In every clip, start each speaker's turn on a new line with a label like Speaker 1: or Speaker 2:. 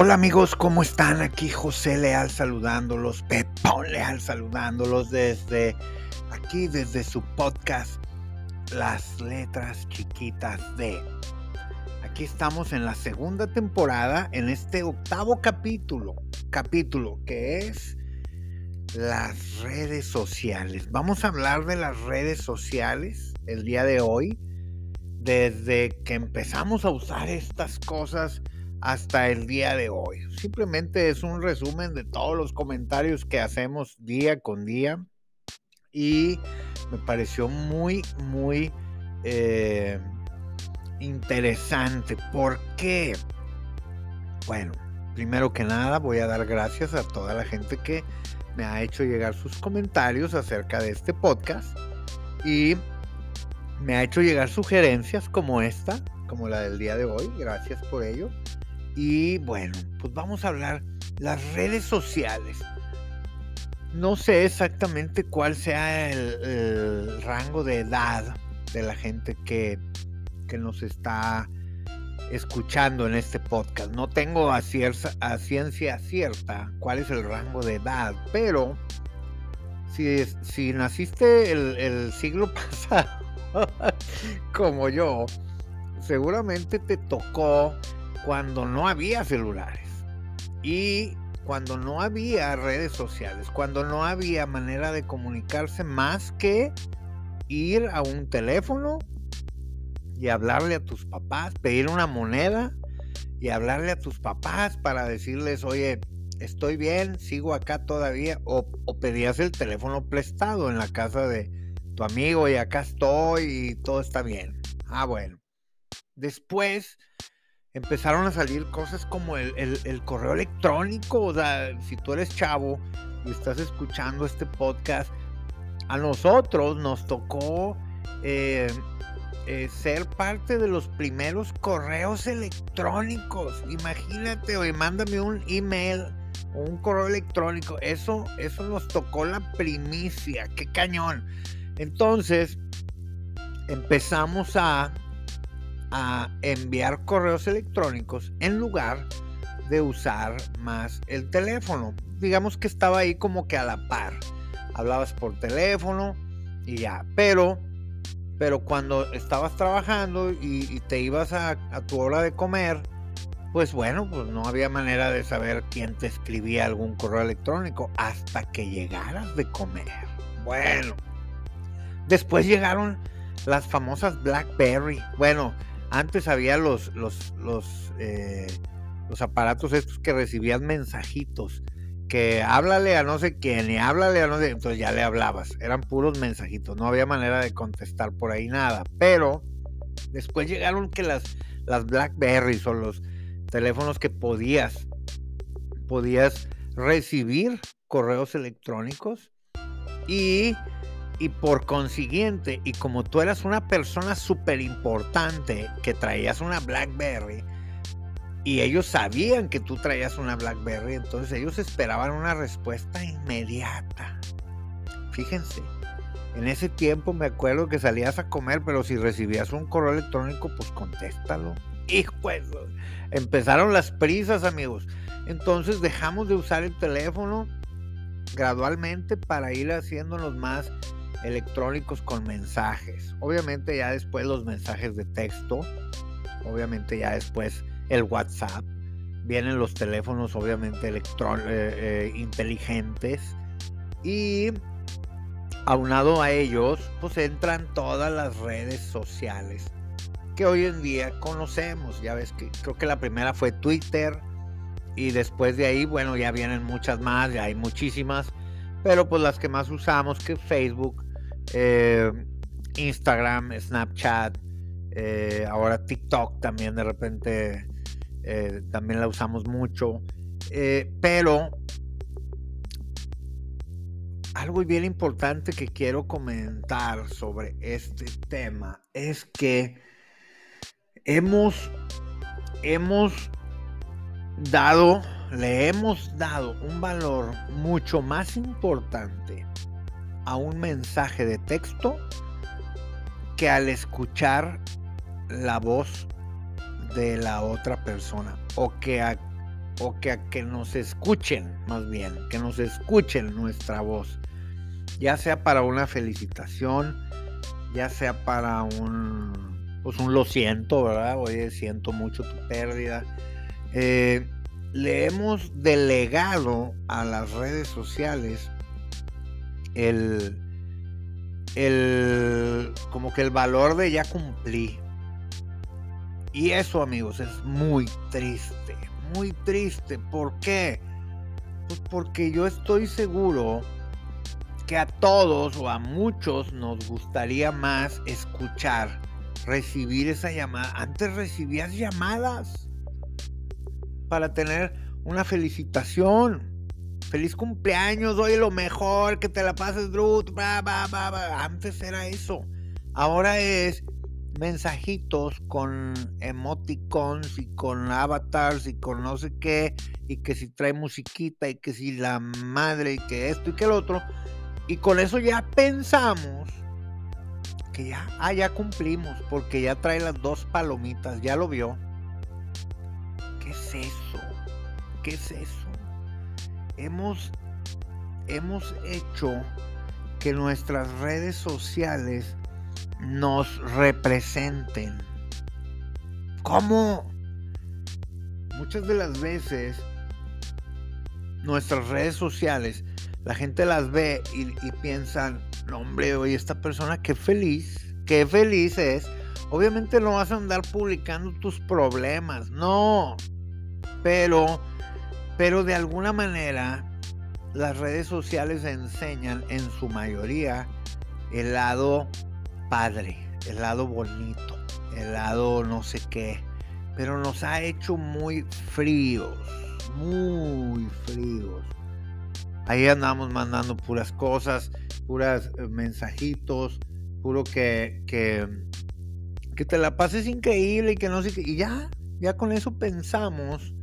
Speaker 1: Hola amigos, ¿cómo están? Aquí José Leal saludándolos, Pepón Leal saludándolos desde aquí, desde su podcast Las Letras Chiquitas de. Aquí estamos en la segunda temporada, en este octavo capítulo, capítulo que es las redes sociales. Vamos a hablar de las redes sociales el día de hoy, desde que empezamos a usar estas cosas hasta el día de hoy. Simplemente es un resumen de todos los comentarios que hacemos día con día y me pareció muy, muy eh, interesante. ¿Por qué? Bueno, primero que nada voy a dar gracias a toda la gente que me ha hecho llegar sus comentarios acerca de este podcast y me ha hecho llegar sugerencias como esta, como la del día de hoy. Gracias por ello. Y bueno, pues vamos a hablar las redes sociales. No sé exactamente cuál sea el, rango de edad de la gente que, que, nos está escuchando en este podcast. No tengo a, ciencia cierta cuál es el rango de edad, pero si, si naciste el, el siglo pasado, como yo, seguramente te tocó cuando no había celulares y cuando no había redes sociales, cuando no había manera de comunicarse más que ir a un teléfono y hablarle a tus papás, pedir una moneda y hablarle a tus papás para decirles, oye, estoy bien, sigo acá todavía, o, pedías el teléfono prestado en la casa de tu amigo y acá estoy y todo está bien. Ah, bueno. Después empezaron a salir cosas como el, correo electrónico. O sea, si tú eres chavo y estás escuchando este podcast, a nosotros nos tocó eh, eh, ser parte de los primeros correos electrónicos. Imagínate, oye, mándame un email o un correo electrónico. Eso, eso nos tocó la primicia. Qué cañón. Entonces, empezamos a a enviar correos electrónicos en lugar de usar más el teléfono. Digamos que estaba ahí como que a la par. Hablabas por teléfono y ya. Pero, pero cuando estabas trabajando y, te ibas a, a, tu hora de comer, pues bueno, pues no había manera de saber quién te escribía algún correo electrónico hasta que llegaras de comer. Bueno, después llegaron las famosas BlackBerry. Bueno, antes había los, los, los, eh, los aparatos estos que recibían mensajitos, que háblale a no sé quién y háblale a no sé, entonces ya le hablabas, eran puros mensajitos, no había manera de contestar por ahí nada, pero después llegaron que las, las Blackberries o los teléfonos que podías, podías recibir correos electrónicos y y por consiguiente, y como tú eras una persona súper importante que traías una BlackBerry, y ellos sabían que tú traías una BlackBerry, entonces ellos esperaban una respuesta inmediata. Fíjense, en ese tiempo me acuerdo que salías a comer, pero si recibías un correo electrónico, pues contéstalo. Hijo, empezaron las prisas, amigos. Entonces dejamos de usar el teléfono gradualmente para ir haciéndonos más electrónicos con mensajes. Obviamente ya después los mensajes de texto, obviamente ya después el WhatsApp, vienen los teléfonos obviamente eh, eh, inteligentes y aunado a ellos pues entran todas las redes sociales que hoy en día conocemos. Ya ves que creo que la primera fue Twitter y después de ahí, bueno, ya vienen muchas más, ya hay muchísimas, pero pues las que más usamos que Facebook, eh, Instagram, Snapchat, eh, ahora TikTok también de repente eh, también la usamos mucho. pero algo bien importante que quiero comentar sobre este tema es que hemos, hemos dado, le hemos dado un valor mucho más importante a un mensaje de texto que al escuchar la voz de la otra persona o que o que a que nos escuchen, más bien, que nos escuchen nuestra voz, ya sea para una felicitación, ya sea para un, pues un lo siento, ¿verdad? Oye, siento mucho tu pérdida. Eh, le hemos delegado a las redes sociales el, el, como que el valor de ya cumplí. Y eso, amigos, es muy triste, muy triste. ¿Por qué? Pues porque yo estoy seguro que a todos o a muchos nos gustaría más escuchar, recibir esa llamada. Antes recibías llamadas para tener una felicitación. Feliz cumpleaños, oye lo mejor, que te la pases, Drut. Antes era eso. Ahora es mensajitos con emoticons y con avatars y con no sé qué, y que si trae musiquita y que si la madre y que esto y que el otro. Y con eso ya pensamos que ya, ah, ya cumplimos, porque ya trae las dos palomitas, ya lo vio. ¿Qué es eso? ¿Qué es eso? Hemos, hemos hecho que nuestras redes sociales nos representen. ¿Cómo? Muchas de las veces nuestras redes sociales la gente las ve y, piensan, no hombre, oye, esta persona qué feliz, qué feliz es. Obviamente no vas a andar publicando tus problemas, no. Pero, pero de alguna manera las redes sociales enseñan en su mayoría el lado padre, el lado bonito, el lado no sé qué. Pero nos ha hecho muy fríos, muy fríos. Ahí andamos mandando puras cosas, puras eh, mensajitos, puro que, que, que te la pases increíble y que no sé qué. Y ya, ya con eso pensamos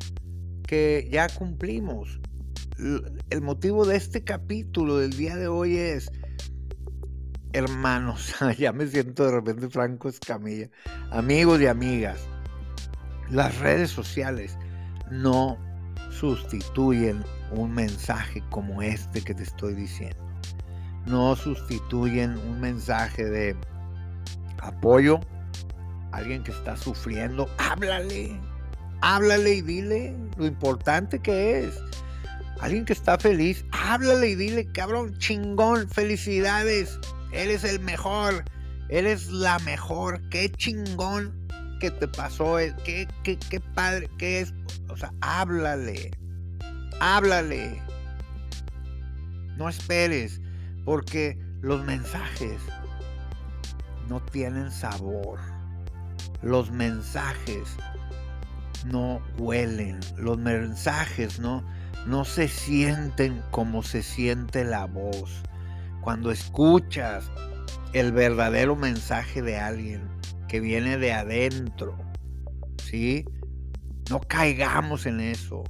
Speaker 1: que ya cumplimos. El motivo de este capítulo del día de hoy es, hermanos, ya me siento de repente Franco Escamilla, amigos y amigas, las redes sociales no sustituyen un mensaje como este que te estoy diciendo. No sustituyen un mensaje de apoyo. Alguien que está sufriendo, háblale. Háblale y dile lo importante que es. Alguien que está feliz, háblale y dile, cabrón, chingón, felicidades. Eres el mejor. Eres la mejor. Qué chingón que te pasó. Qué, qué, qué padre. Qué es. O sea, háblale háblale. No esperes, porque los mensajes no tienen sabor. Los mensajes no huelen. Los mensajes no, no se sienten como se siente la voz. Cuando escuchas el verdadero mensaje de alguien que viene de adentro, ¿sí? No caigamos en eso.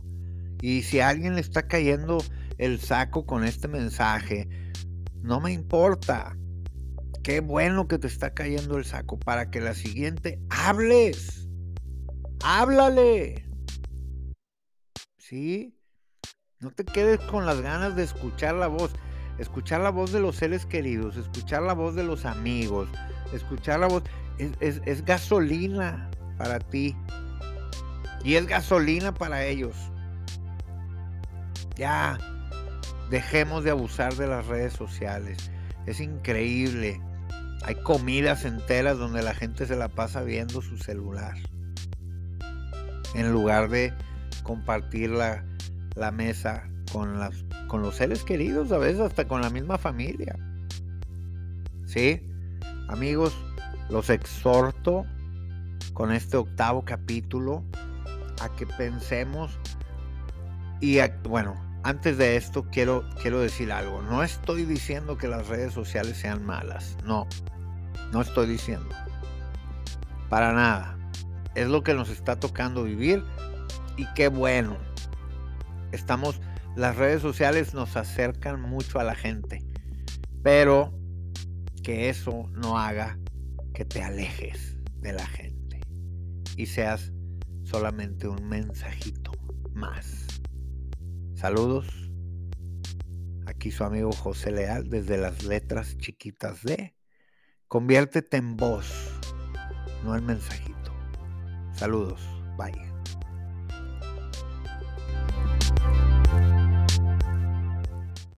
Speaker 1: Y si alguien le está cayendo el saco con este mensaje, no me importa. Qué bueno que te está cayendo el saco para que la siguiente hables. Háblale. ¿Sí? No te quedes con las ganas de escuchar la voz. Escuchar la voz de los seres queridos, escuchar la voz de los amigos, escuchar la voz es, gasolina para ti. Y es gasolina para ellos. Ya, dejemos de abusar de las redes sociales. Es increíble. Hay comidas enteras donde la gente se la pasa viendo su celular. En lugar de compartir la, mesa con, las, con los seres queridos, a veces hasta con la misma familia. ¿Sí? Amigos, los exhorto con este octavo capítulo a que pensemos y bueno, antes de esto quiero, quiero decir algo. No estoy diciendo que las redes sociales sean malas. No, no estoy diciendo. Para nada. Es lo que nos está tocando vivir y qué bueno. Estamos, las redes sociales nos acercan mucho a la gente, pero que eso no haga que te alejes de la gente y seas solamente un mensajito más. Saludos. Aquí su amigo José Leal desde las letras chiquitas de Conviértete en voz, no en mensajito. Saludos. Bye.